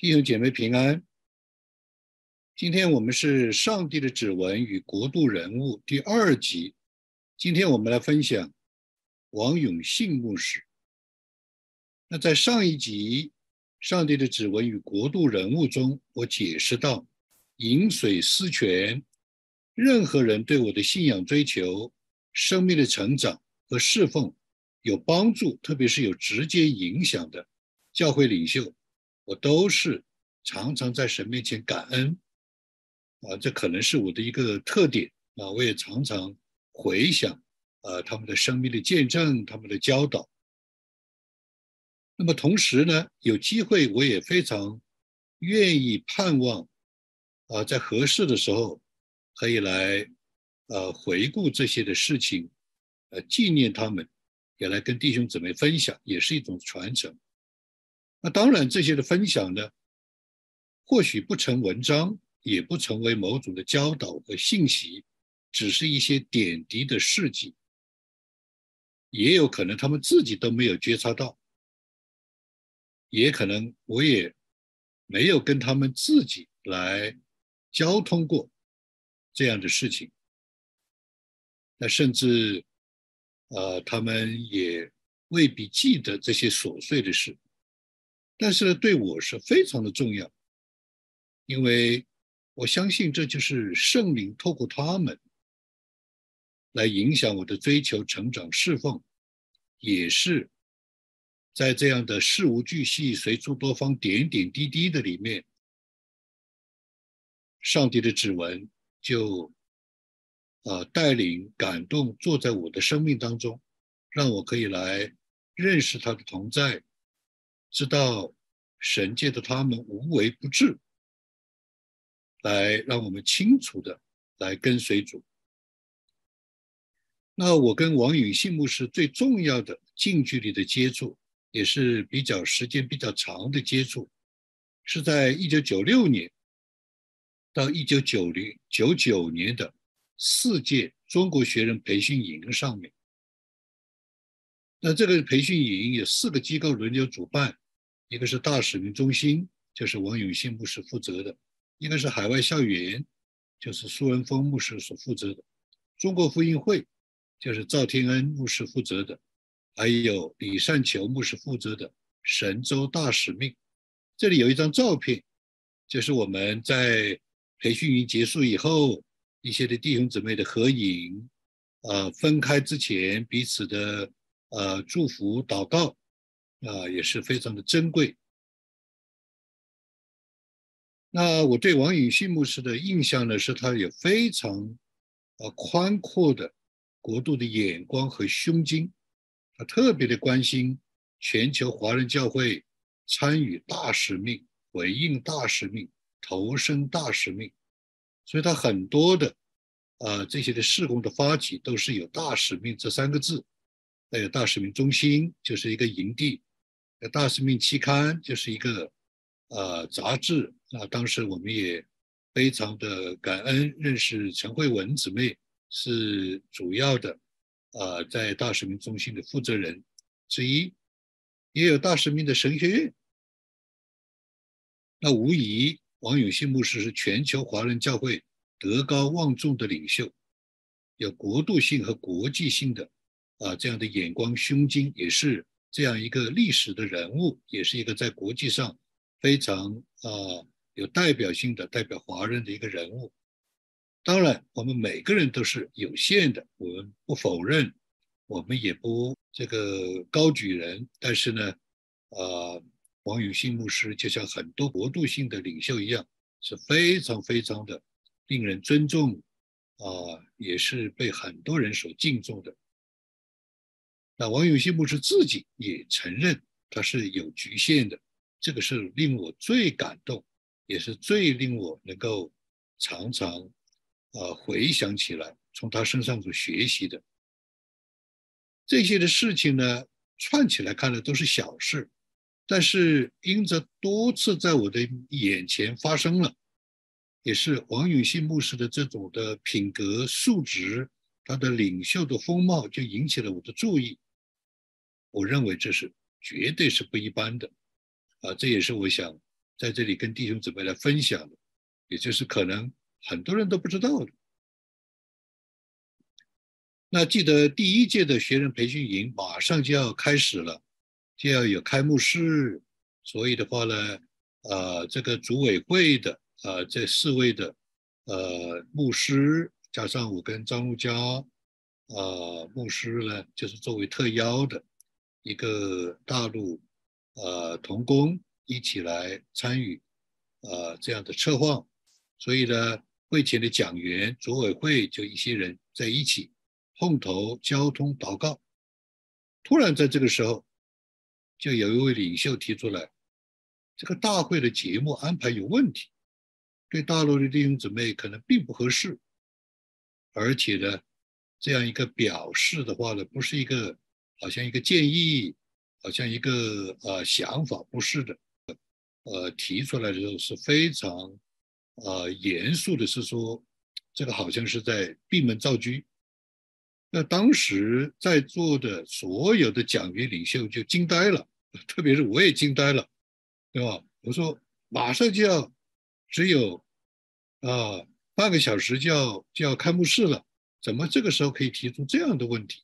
弟兄姐妹平安。今天我们是《上帝的指纹与国度人物》第二集。今天我们来分享王永信牧师。那在上一集《上帝的指纹与国度人物》中，我解释到饮水思泉，任何人对我的信仰追求、生命的成长和侍奉有帮助，特别是有直接影响的教会领袖。我都是常常在神面前感恩，啊，这可能是我的一个特点啊。我也常常回想啊他们的生命的见证，他们的教导。那么同时呢，有机会我也非常愿意盼望啊，在合适的时候可以来呃回顾这些的事情，呃纪念他们，也来跟弟兄姊妹分享，也是一种传承。那当然，这些的分享呢，或许不成文章，也不成为某种的教导和信息，只是一些点滴的事迹，也有可能他们自己都没有觉察到，也可能我也没有跟他们自己来交通过这样的事情，那甚至，呃，他们也未必记得这些琐碎的事。但是对我是非常的重要，因为我相信这就是圣灵透过他们来影响我的追求、成长、侍奉，也是在这样的事无巨细、随处多方、点点滴滴的里面，上帝的指纹就呃带领、感动，坐在我的生命当中，让我可以来认识他的同在。知道神界的他们无微不至，来让我们清楚的来跟随主。那我跟王允信牧师最重要的近距离的接触，也是比较时间比较长的接触，是在一九九六年到一九九零九九年的四届中国学人培训营上面。那这个培训营有四个机构轮流主办。一个是大使命中心，就是王永信牧师负责的；一个是海外校园，就是苏文峰牧师所负责的；中国福音会，就是赵天恩牧师负责的；还有李善求牧师负责的神州大使命。这里有一张照片，就是我们在培训营结束以后，一些的弟兄姊妹的合影，呃，分开之前彼此的呃祝福祷告。啊，也是非常的珍贵。那我对王允信牧师的印象呢，是他有非常呃宽阔的国度的眼光和胸襟，他特别的关心全球华人教会参与大使命、回应大使命、投身大使命，所以他很多的啊这些的事工的发起都是有大使命这三个字，还有大使命中心就是一个营地。大使命期刊就是一个呃杂志啊，当时我们也非常的感恩，认识陈慧文姊妹是主要的呃在大使命中心的负责人之一，也有大使命的神学院。那无疑，王永信牧师是全球华人教会德高望重的领袖，有国度性和国际性的啊这样的眼光胸襟，也是。这样一个历史的人物，也是一个在国际上非常啊有代表性的代表华人的一个人物。当然，我们每个人都是有限的，我们不否认，我们也不这个高举人。但是呢，呃，王永信牧师就像很多国度性的领袖一样，是非常非常的令人尊重啊，也是被很多人所敬重的。那王永信牧师自己也承认他是有局限的，这个是令我最感动，也是最令我能够常常啊回想起来，从他身上所学习的这些的事情呢，串起来看的都是小事，但是因着多次在我的眼前发生了，也是王永信牧师的这种的品格素质，他的领袖的风貌就引起了我的注意。我认为这是绝对是不一般的，啊，这也是我想在这里跟弟兄姊妹来分享的，也就是可能很多人都不知道的。那记得第一届的学人培训营马上就要开始了，就要有开幕式，所以的话呢，呃，这个组委会的呃这四位的呃牧师加上我跟张路佳，呃牧师呢就是作为特邀的一个大陆呃童工一起来参与呃这样的策划，所以呢会前的讲员组委会就一些人在一起。碰头交通祷告，突然在这个时候，就有一位领袖提出来，这个大会的节目安排有问题，对大陆的弟兄姊妹可能并不合适，而且呢，这样一个表示的话呢，不是一个好像一个建议，好像一个呃想法，不是的，呃提出来的时候是非常呃严肃的，是说这个好像是在闭门造车。那当时在座的所有的讲员领袖就惊呆了，特别是我也惊呆了，对吧？我说马上就要只有啊半个小时就要就要开幕式了，怎么这个时候可以提出这样的问题？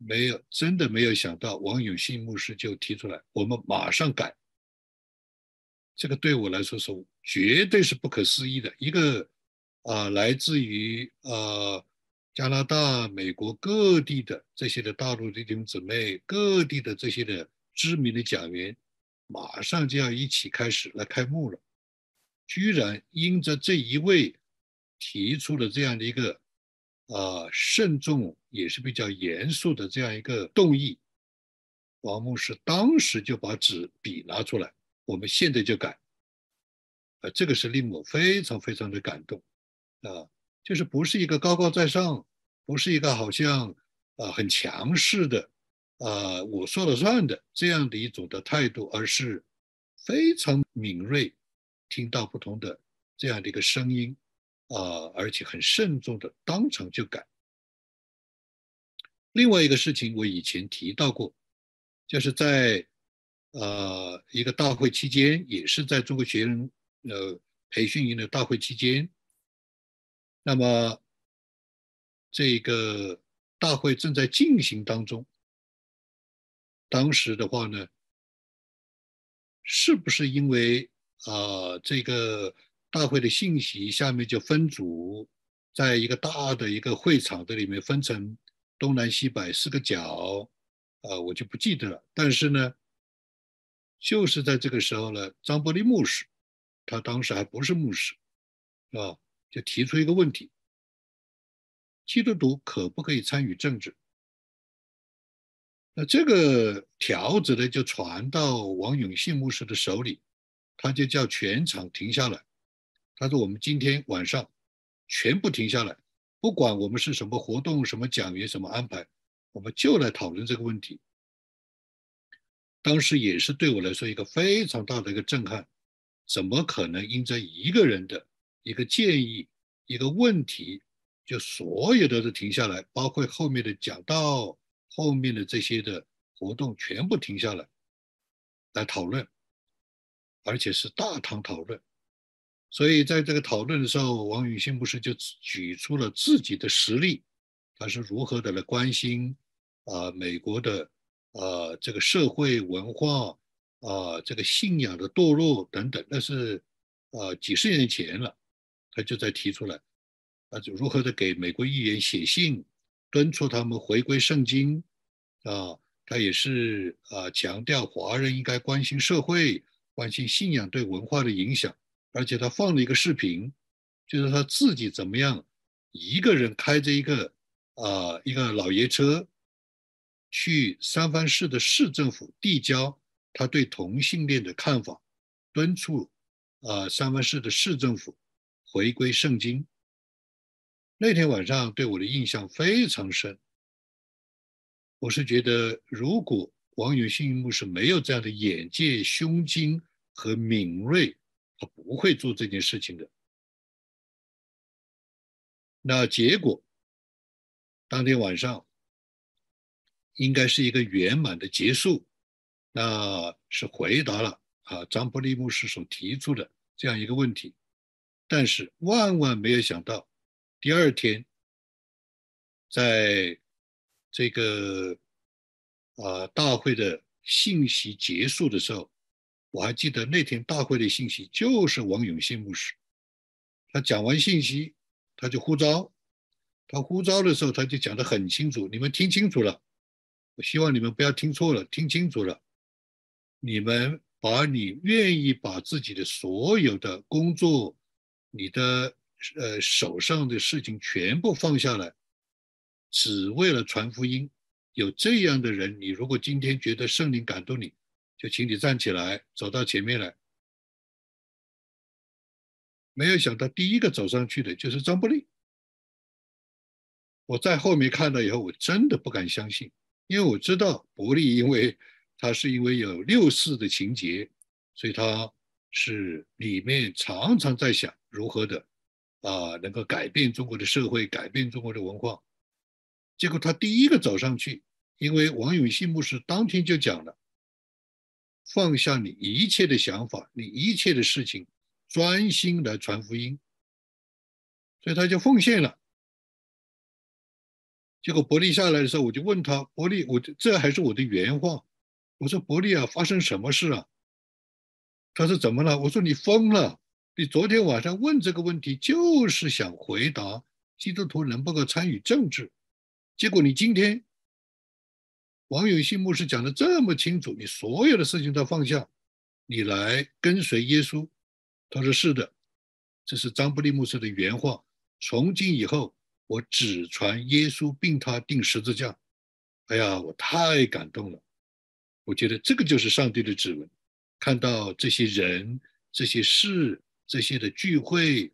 没有，真的没有想到，王永信牧师就提出来，我们马上改。这个对我来说是绝对是不可思议的一个。啊，来自于呃加拿大、美国各地的这些的大陆弟兄姊妹，各地的这些的知名的讲员，马上就要一起开始来开幕了。居然因着这一位提出了这样的一个啊慎重也是比较严肃的这样一个动议，王牧师当时就把纸笔拿出来，我们现在就改。啊，这个是令我非常非常的感动。啊，就是不是一个高高在上，不是一个好像啊很强势的，啊我说了算的这样的一种的态度，而是非常敏锐，听到不同的这样的一个声音，啊，而且很慎重的当场就改。另外一个事情我以前提到过，就是在呃一个大会期间，也是在中国学人呃培训营的大会期间。那么，这个大会正在进行当中。当时的话呢，是不是因为啊，这个大会的信息下面就分组，在一个大的一个会场的里面分成东南西北四个角，啊，我就不记得了。但是呢，就是在这个时候呢，张伯礼牧师，他当时还不是牧师，啊。就提出一个问题：基督徒可不可以参与政治？那这个条子呢，就传到王永信牧师的手里，他就叫全场停下来。他说：“我们今天晚上全部停下来，不管我们是什么活动、什么讲员、什么安排，我们就来讨论这个问题。”当时也是对我来说一个非常大的一个震撼。怎么可能因着一个人的？一个建议，一个问题，就所有的都停下来，包括后面的讲道，后面的这些的活动全部停下来，来讨论，而且是大堂讨论。所以在这个讨论的时候，王永信牧师就举出了自己的实例，他是如何的来关心啊美国的呃这个社会文化啊这个信仰的堕落等等，那是呃几十年前了。他就在提出来，啊，就如何的给美国议员写信，敦促他们回归圣经，啊，他也是啊强调华人应该关心社会，关心信仰对文化的影响，而且他放了一个视频，就是他自己怎么样一个人开着一个啊一个老爷车，去三藩市的市政府递交他对同性恋的看法，敦促啊三藩市的市政府。回归圣经，那天晚上对我的印象非常深。我是觉得，如果王永信牧师没有这样的眼界、胸襟和敏锐，他不会做这件事情的。那结果，当天晚上应该是一个圆满的结束，那是回答了啊张伯利牧师所提出的这样一个问题，但是万万没有想到，第二天，在这个啊大会的信息结束的时候，我还记得那天大会的信息就是王永信牧师，他讲完信息，他就呼召，他呼召的时候他就讲得很清楚，你们听清楚了，我希望你们不要听错了，听清楚了。你们把你愿意把自己的所有的工作、你的呃手上的事情全部放下来，只为了传福音。有这样的人，你如果今天觉得圣灵感动你，就请你站起来，走到前面来。没有想到第一个走上去的就是张伯利。我在后面看到以后，我真的不敢相信，因为我知道伯利因为。他是因为有六四的情节，所以他是里面常常在想如何的啊，能够改变中国的社会，改变中国的文化。结果他第一个走上去，因为王永信牧师当天就讲了，放下你一切的想法，你一切的事情，专心来传福音。所以他就奉献了。结果伯利下来的时候，我就问他，伯利，我这还是我的原话。我说伯利啊，发生什么事啊？他说怎么了？我说你疯了！你昨天晚上问这个问题，就是想回答基督徒能不能参与政治，结果你今天王永信牧师讲的这么清楚，你所有的事情都放下，你来跟随耶稣。他说是的，这是张布利牧师的原话。从今以后，我只传耶稣，并他定十字架。哎呀，我太感动了。我觉得这个就是上帝的指纹，看到这些人、这些事、这些的聚会，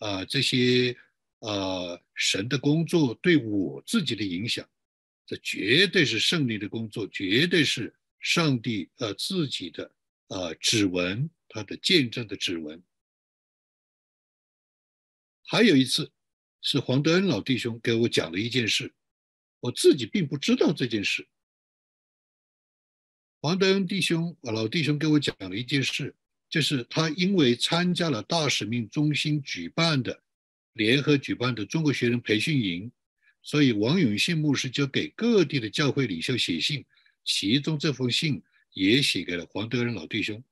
啊，这些啊神的工作对我自己的影响，这绝对是胜利的工作，绝对是上帝呃自己的呃指纹，他的见证的指纹。还有一次，是黄德恩老弟兄给我讲了一件事，我自己并不知道这件事。黄德恩弟兄啊，老弟兄给我讲了一件事，就是他因为参加了大使命中心举办的联合举办的中国学生培训营，所以王永信牧师就给各地的教会领袖写信，其中这封信也写给了黄德恩老弟兄。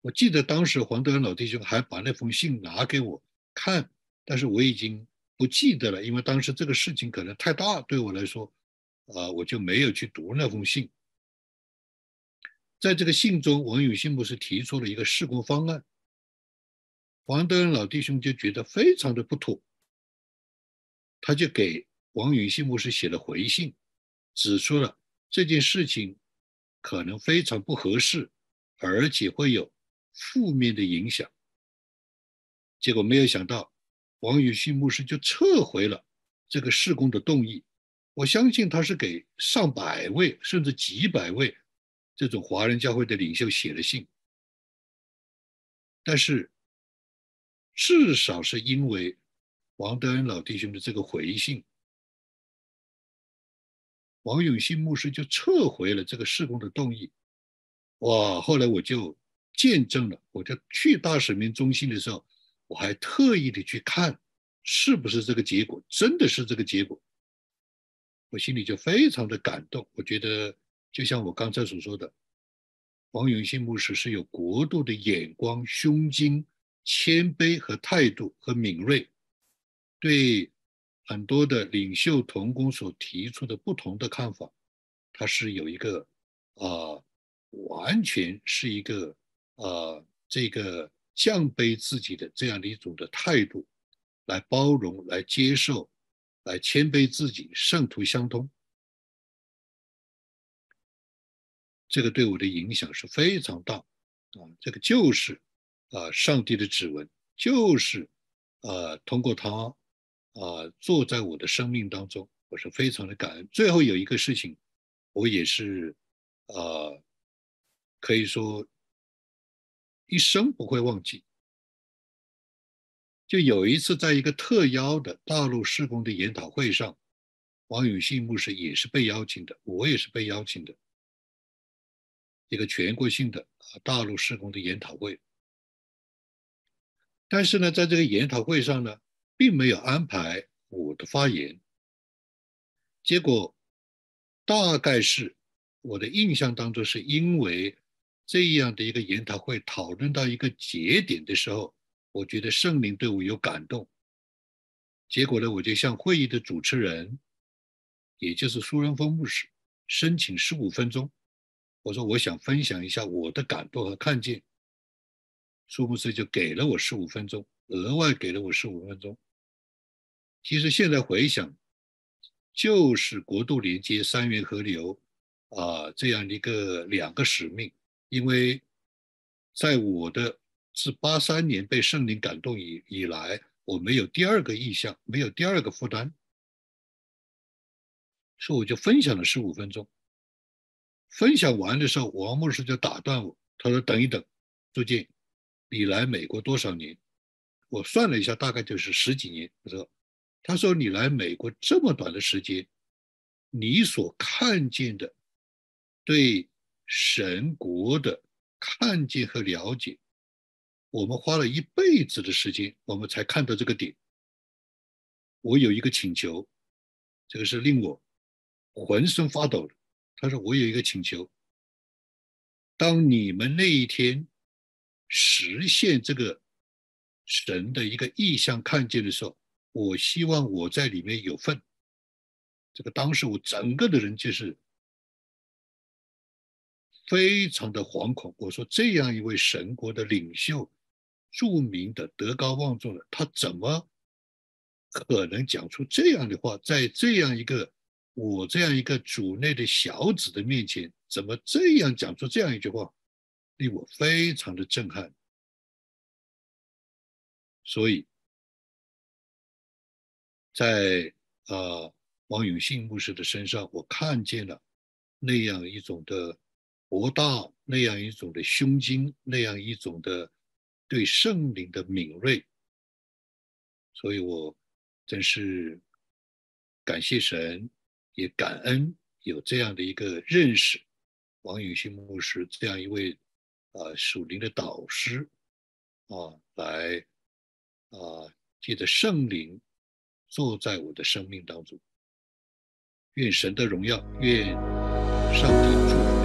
我记得当时黄德恩老弟兄还把那封信拿给我看，但是我已经不记得了，因为当时这个事情可能太大对我来说，啊，我就没有去读那封信。在这个信中，王永信牧师提出了一个施工方案，黄德恩老弟兄就觉得非常的不妥，他就给王永信牧师写了回信，指出了这件事情可能非常不合适，而且会有负面的影响。结果没有想到，王永信牧师就撤回了这个施工的动议。我相信他是给上百位甚至几百位。这种华人教会的领袖写了信，但是至少是因为王德恩老弟兄的这个回信，王永信牧师就撤回了这个事工的动议。哇！后来我就见证了，我就去大使命中心的时候，我还特意的去看是不是这个结果，真的是这个结果，我心里就非常的感动。我觉得。就像我刚才所说的，王永信牧师是有国度的眼光、胸襟、谦卑和态度和敏锐，对很多的领袖同工所提出的不同的看法，他是有一个啊，完全是一个啊，这个降卑自己的这样的一种的态度，来包容、来接受、来谦卑自己，圣徒相通。这个对我的影响是非常大，啊，这个就是啊，上帝的指纹，就是啊，通过他啊，坐在我的生命当中，我是非常的感恩。最后有一个事情，我也是啊，可以说一生不会忘记。就有一次，在一个特邀的大陆施工的研讨会上，王永信牧师也是被邀请的，我也是被邀请的。一个全国性的啊大陆施工的研讨会。但是呢，在这个研讨会上呢，并没有安排我的发言。结果大概是我的印象当中，是因为这样的一个研讨会讨论到一个节点的时候，我觉得圣灵对我有感动。结果呢，我就向会议的主持人，也就是苏仁峰牧师，申请十五分钟。我说我想分享一下我的感动和看见。苏牧师就给了我十五分钟，额外给了我十五分钟。其实现在回想，就是国度连接三元河流啊这样的一个两个使命。因为在我的自八三年被圣灵感动以以来，我没有第二个意向，没有第二个负担，所以我就分享了十五分钟。分享完的时候，王牧师就打断我，他说：“等一等，朱建。”你来美国多少年？我算了一下，大概就是十几年。我说，他说你来美国这么短的时间，你所看见的对神国的看见和了解，我们花了一辈子的时间，我们才看到这个点。我有一个请求，这个是令我浑身发抖的。他说我有一个请求，当你们那一天。实现这个神的一个意向看见的时候，我希望我在里面有份。这个当时我整个的人就是非常的惶恐。我说这样一位神国的领袖，著名的德高望重的，他怎么可能讲出这样的话？在这样一个我这样一个主内的小子的面前，怎么这样讲出这样一句话？令我非常的震撼，所以，在啊王永信牧师的身上，我看见了那样一种的博大，那样一种的胸襟，那样一种的对圣灵的敏锐，所以我真是感谢神，也感恩有这样的一个认识，王永信牧师这样一位。啊，属灵的导师啊，来啊，借着圣灵坐在我的生命当中。愿神的荣耀，愿上帝祝福。